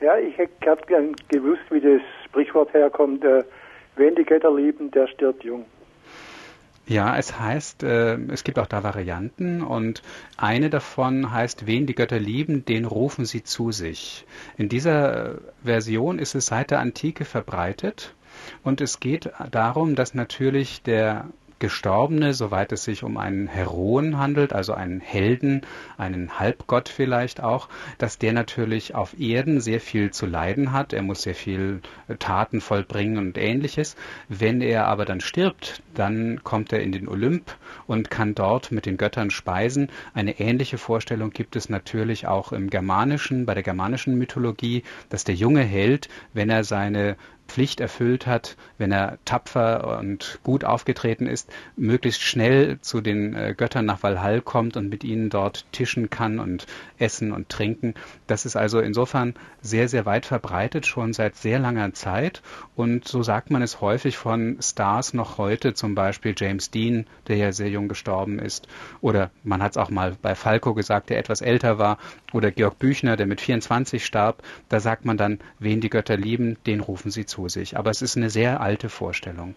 Ja, ich hätte gern gewusst, wie das Sprichwort herkommt, äh, wen die Götter lieben, der stirbt jung. Ja, es heißt, äh, es gibt auch da Varianten und eine davon heißt, wen die Götter lieben, den rufen sie zu sich. In dieser Version ist es seit der Antike verbreitet und es geht darum, dass natürlich der Gestorbene, soweit es sich um einen Heroen handelt, also einen Helden, einen Halbgott vielleicht auch, dass der natürlich auf Erden sehr viel zu leiden hat. Er muss sehr viel äh, Taten vollbringen und ähnliches. Wenn er aber dann stirbt, dann kommt er in den Olymp und kann dort mit den Göttern speisen. Eine ähnliche Vorstellung gibt es natürlich auch im germanischen, bei der germanischen Mythologie, dass der junge Held, wenn er seine Pflicht erfüllt hat, wenn er tapfer und gut aufgetreten ist, möglichst schnell zu den äh, Göttern nach Valhall kommt und mit ihnen dort tischen kann und essen und trinken. Das ist also insofern sehr, sehr weit verbreitet, schon seit sehr langer Zeit. Und so sagt man es häufig von Stars noch heute, zum Beispiel James Dean, der ja sehr jung gestorben ist. Oder man hat es auch mal bei Falco gesagt, der etwas älter war. Oder Georg Büchner, der mit 24 starb. Da sagt man dann, wen die Götter lieben, den rufen sie zu sich. Aber es ist eine sehr alte Vorstellung.